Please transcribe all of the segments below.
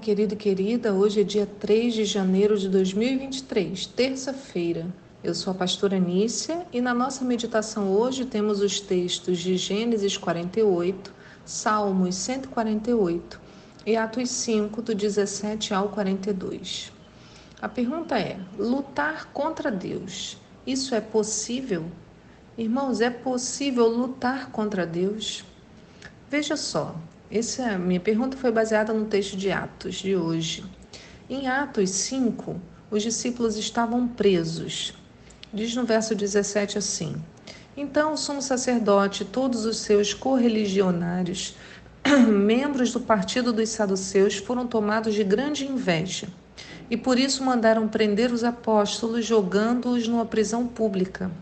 Querido e querida. Hoje é dia 3 de janeiro de 2023, terça-feira. Eu sou a pastora Nícia e na nossa meditação hoje temos os textos de Gênesis 48, Salmos 148 e Atos 5, do 17 ao 42. A pergunta é: lutar contra Deus, isso é possível? Irmãos, é possível lutar contra Deus? Veja só, essa minha pergunta foi baseada no texto de Atos de hoje. Em Atos 5, os discípulos estavam presos. Diz no verso 17 assim: Então o sumo sacerdote todos os seus correligionários, membros do partido dos saduceus, foram tomados de grande inveja. E por isso mandaram prender os apóstolos, jogando-os numa prisão pública.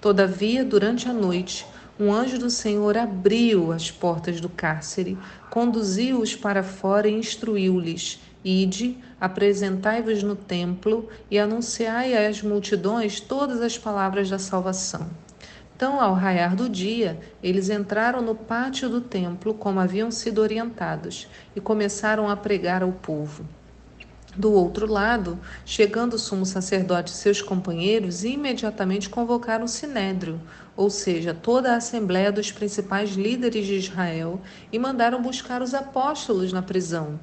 Todavia, durante a noite, um anjo do Senhor abriu as portas do cárcere, conduziu-os para fora e instruiu-lhes: Ide, apresentai-vos no templo e anunciai às multidões todas as palavras da salvação. Então, ao raiar do dia, eles entraram no pátio do templo, como haviam sido orientados, e começaram a pregar ao povo. Do outro lado, chegando o sumo sacerdote e seus companheiros, imediatamente convocaram o sinédrio, ou seja, toda a assembleia dos principais líderes de Israel, e mandaram buscar os apóstolos na prisão.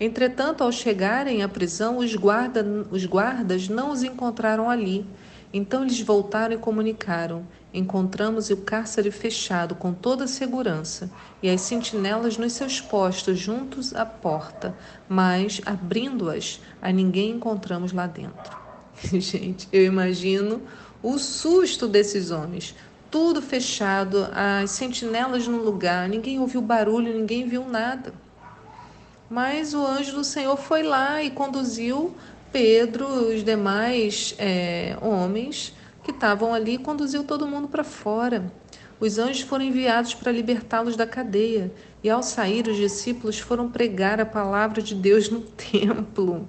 Entretanto, ao chegarem à prisão, os, guarda, os guardas não os encontraram ali. Então eles voltaram e comunicaram: Encontramos o cárcere fechado com toda a segurança e as sentinelas nos seus postos juntos à porta, mas abrindo-as, a ninguém encontramos lá dentro. Gente, eu imagino o susto desses homens. Tudo fechado, as sentinelas no lugar, ninguém ouviu barulho, ninguém viu nada. Mas o anjo do Senhor foi lá e conduziu Pedro e os demais é, homens que estavam ali conduziu todo mundo para fora. Os anjos foram enviados para libertá-los da cadeia, e ao sair, os discípulos foram pregar a palavra de Deus no templo.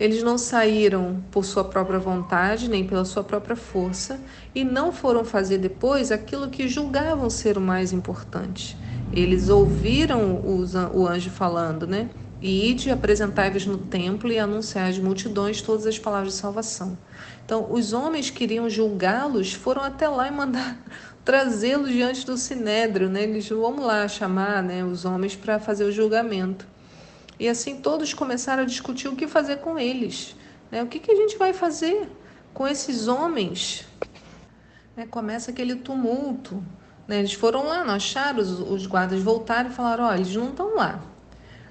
Eles não saíram por sua própria vontade, nem pela sua própria força, e não foram fazer depois aquilo que julgavam ser o mais importante. Eles ouviram o anjo falando, né? E ide, apresentai-vos no templo e anunciai às multidões todas as palavras de salvação. Então, os homens que queriam julgá-los foram até lá e mandar trazê-los diante do sinédrio, né? Eles vamos lá chamar, né, os homens para fazer o julgamento. E assim todos começaram a discutir o que fazer com eles, né? O que, que a gente vai fazer com esses homens? Né? Começa aquele tumulto. Né? Eles foram lá, não acharam, os, os guardas voltaram e falaram: olha, eles não estão lá.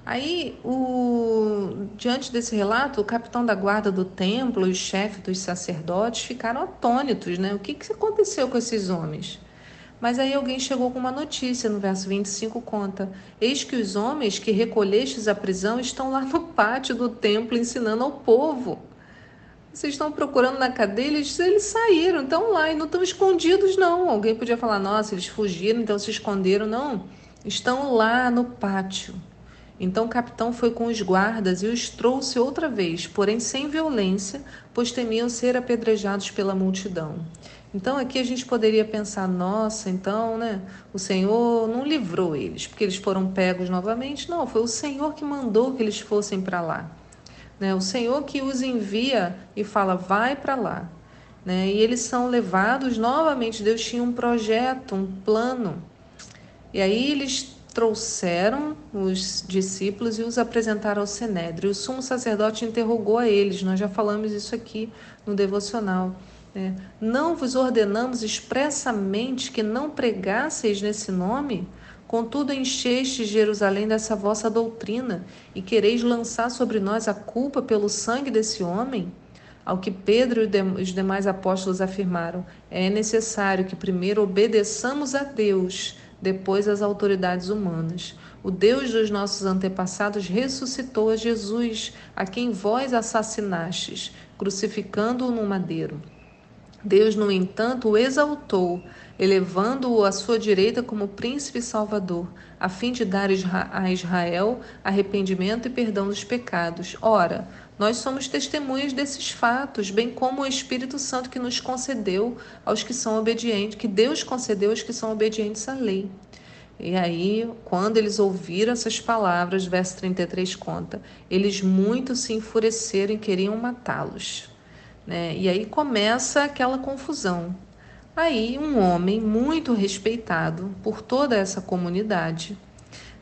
Aí, o, diante desse relato, o capitão da guarda do templo e o chefe dos sacerdotes ficaram atônitos, né? O que, que aconteceu com esses homens? Mas aí alguém chegou com uma notícia, no verso 25 conta: Eis que os homens que recolhestes à prisão estão lá no pátio do templo ensinando ao povo. Vocês estão procurando na cadeia, eles, eles saíram, estão lá e não estão escondidos, não. Alguém podia falar, nossa, eles fugiram, então se esconderam. Não, estão lá no pátio. Então o capitão foi com os guardas e os trouxe outra vez, porém sem violência, pois temiam ser apedrejados pela multidão. Então aqui a gente poderia pensar, nossa, então, né, o Senhor não livrou eles, porque eles foram pegos novamente. Não, foi o Senhor que mandou que eles fossem para lá. Né? O Senhor que os envia e fala, vai para lá. Né? E eles são levados novamente. Deus tinha um projeto, um plano. E aí eles trouxeram os discípulos e os apresentaram ao Sinédrio. O sumo sacerdote interrogou a eles, nós já falamos isso aqui no devocional. Né? Não vos ordenamos expressamente que não pregasseis nesse nome? Contudo, enchestes Jerusalém dessa vossa doutrina e quereis lançar sobre nós a culpa pelo sangue desse homem? Ao que Pedro e os demais apóstolos afirmaram: é necessário que primeiro obedeçamos a Deus depois as autoridades humanas. O Deus dos nossos antepassados ressuscitou a Jesus, a quem vós assassinastes, crucificando-o no madeiro. Deus, no entanto, o exaltou, elevando-o à sua direita como príncipe salvador, a fim de dar a Israel arrependimento e perdão dos pecados. Ora, nós somos testemunhas desses fatos, bem como o Espírito Santo que nos concedeu aos que são obedientes, que Deus concedeu aos que são obedientes à lei. E aí, quando eles ouviram essas palavras, verso 33 conta, eles muito se enfureceram e queriam matá-los. Né? E aí começa aquela confusão. Aí, um homem muito respeitado por toda essa comunidade,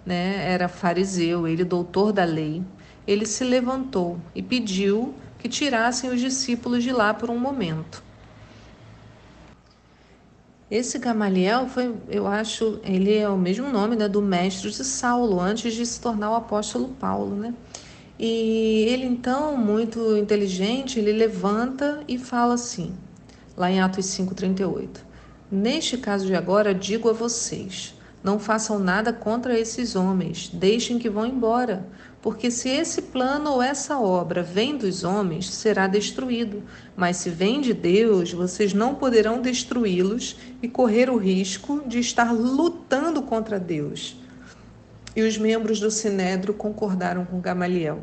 né? era fariseu, ele doutor da lei, ele se levantou e pediu que tirassem os discípulos de lá por um momento. Esse Gamaliel foi, eu acho, ele é o mesmo nome né, do mestre de Saulo, antes de se tornar o apóstolo Paulo, né? E ele então, muito inteligente, ele levanta e fala assim, lá em Atos 5:38. Neste caso de agora, digo a vocês: não façam nada contra esses homens, deixem que vão embora, porque se esse plano ou essa obra vem dos homens, será destruído. Mas se vem de Deus, vocês não poderão destruí-los e correr o risco de estar lutando contra Deus. E os membros do Sinédrio concordaram com Gamaliel.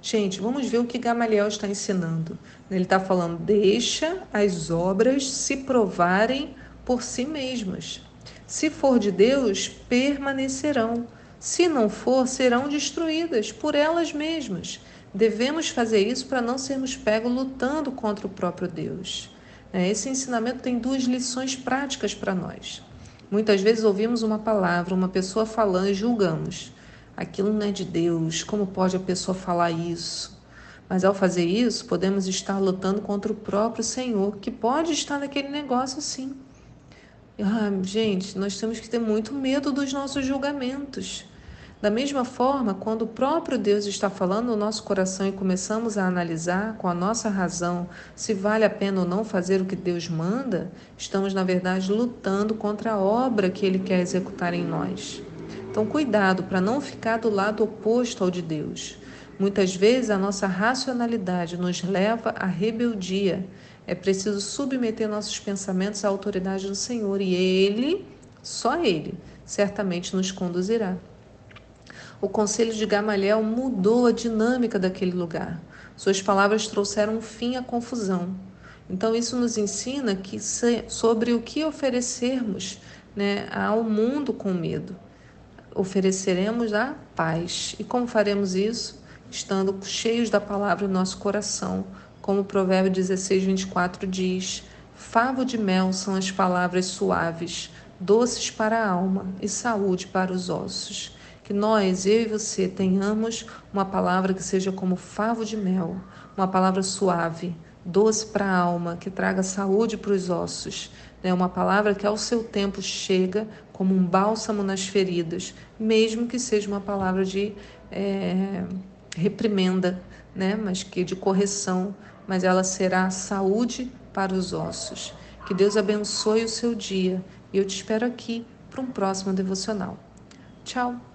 Gente, vamos ver o que Gamaliel está ensinando. Ele está falando: deixa as obras se provarem por si mesmas. Se for de Deus, permanecerão. Se não for, serão destruídas por elas mesmas. Devemos fazer isso para não sermos pegos lutando contra o próprio Deus. É, esse ensinamento tem duas lições práticas para nós. Muitas vezes ouvimos uma palavra, uma pessoa falando e julgamos. Aquilo não é de Deus, como pode a pessoa falar isso? Mas ao fazer isso, podemos estar lutando contra o próprio Senhor, que pode estar naquele negócio sim. Ah, gente, nós temos que ter muito medo dos nossos julgamentos. Da mesma forma, quando o próprio Deus está falando no nosso coração e começamos a analisar com a nossa razão se vale a pena ou não fazer o que Deus manda, estamos, na verdade, lutando contra a obra que Ele quer executar em nós. Então, cuidado para não ficar do lado oposto ao de Deus. Muitas vezes a nossa racionalidade nos leva à rebeldia é preciso submeter nossos pensamentos à autoridade do Senhor e Ele, só Ele, certamente nos conduzirá. O conselho de Gamaliel mudou a dinâmica daquele lugar. Suas palavras trouxeram fim à confusão. Então, isso nos ensina que sobre o que oferecermos né, ao mundo com medo. Ofereceremos a paz. E como faremos isso? Estando cheios da palavra no nosso coração, como o provérbio 16, 24 diz: Favo de mel são as palavras suaves, doces para a alma e saúde para os ossos. Que nós, eu e você, tenhamos uma palavra que seja como favo de mel, uma palavra suave, doce para a alma, que traga saúde para os ossos. É uma palavra que ao seu tempo chega como um bálsamo nas feridas, mesmo que seja uma palavra de é, reprimenda, né? mas que de correção, mas ela será saúde para os ossos. Que Deus abençoe o seu dia e eu te espero aqui para um próximo devocional. Tchau!